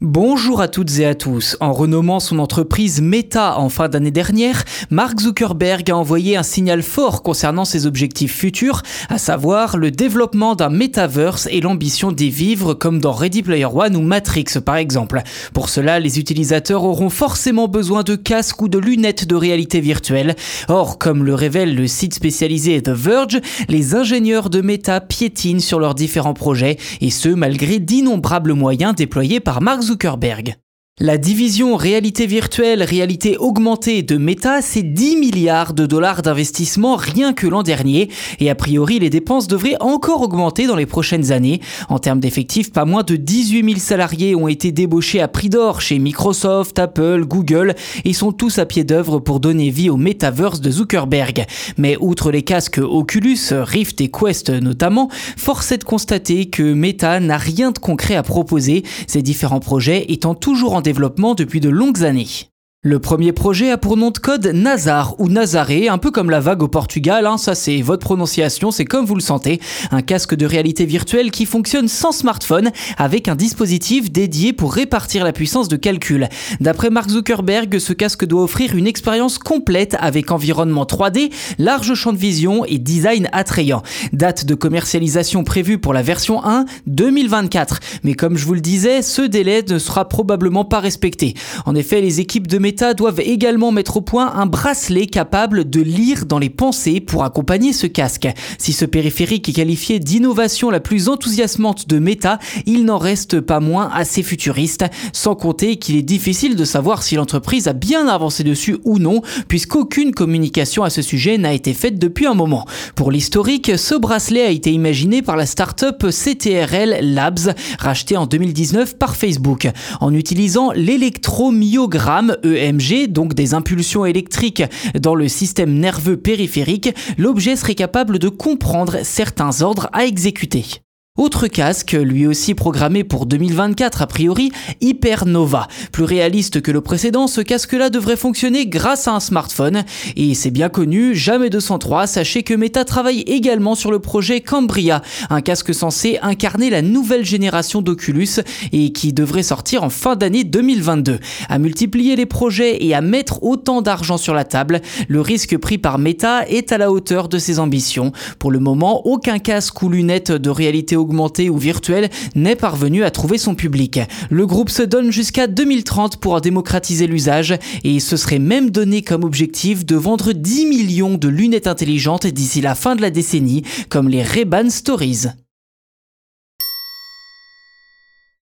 Bonjour à toutes et à tous. En renommant son entreprise Meta en fin d'année dernière, Mark Zuckerberg a envoyé un signal fort concernant ses objectifs futurs, à savoir le développement d'un metaverse et l'ambition d'y vivre comme dans Ready Player One ou Matrix par exemple. Pour cela, les utilisateurs auront forcément besoin de casques ou de lunettes de réalité virtuelle. Or, comme le révèle le site spécialisé The Verge, les ingénieurs de Meta piétinent sur leurs différents projets et ce malgré d'innombrables moyens déployés par Mark Zuckerberg. La division réalité virtuelle, réalité augmentée de Meta, c'est 10 milliards de dollars d'investissement rien que l'an dernier, et a priori les dépenses devraient encore augmenter dans les prochaines années. En termes d'effectifs, pas moins de 18 000 salariés ont été débauchés à prix d'or chez Microsoft, Apple, Google, et sont tous à pied d'œuvre pour donner vie au metaverse de Zuckerberg. Mais outre les casques Oculus, Rift et Quest notamment, force est de constater que Meta n'a rien de concret à proposer, ces différents projets étant toujours en depuis de longues années. Le premier projet a pour nom de code Nazar ou Nazaré, un peu comme la vague au Portugal, hein, ça c'est votre prononciation, c'est comme vous le sentez, un casque de réalité virtuelle qui fonctionne sans smartphone avec un dispositif dédié pour répartir la puissance de calcul. D'après Mark Zuckerberg, ce casque doit offrir une expérience complète avec environnement 3D, large champ de vision et design attrayant. Date de commercialisation prévue pour la version 1 2024, mais comme je vous le disais, ce délai ne sera probablement pas respecté. En effet, les équipes de Doivent également mettre au point un bracelet capable de lire dans les pensées pour accompagner ce casque. Si ce périphérique est qualifié d'innovation la plus enthousiasmante de Meta, il n'en reste pas moins assez futuriste, sans compter qu'il est difficile de savoir si l'entreprise a bien avancé dessus ou non, puisqu'aucune communication à ce sujet n'a été faite depuis un moment. Pour l'historique, ce bracelet a été imaginé par la start-up CTRL Labs, rachetée en 2019 par Facebook. En utilisant l'électromyogramme EMG, donc des impulsions électriques dans le système nerveux périphérique, l'objet serait capable de comprendre certains ordres à exécuter. Autre casque, lui aussi programmé pour 2024 a priori, Hypernova. Plus réaliste que le précédent, ce casque-là devrait fonctionner grâce à un smartphone. Et c'est bien connu, jamais 203, sachez que Meta travaille également sur le projet Cambria, un casque censé incarner la nouvelle génération d'Oculus et qui devrait sortir en fin d'année 2022. À multiplier les projets et à mettre autant d'argent sur la table, le risque pris par Meta est à la hauteur de ses ambitions. Pour le moment, aucun casque ou lunettes de réalité augmentée ou virtuel n'est parvenu à trouver son public. Le groupe se donne jusqu'à 2030 pour démocratiser l'usage et ce serait même donné comme objectif de vendre 10 millions de lunettes intelligentes d'ici la fin de la décennie, comme les Ray-Ban Stories.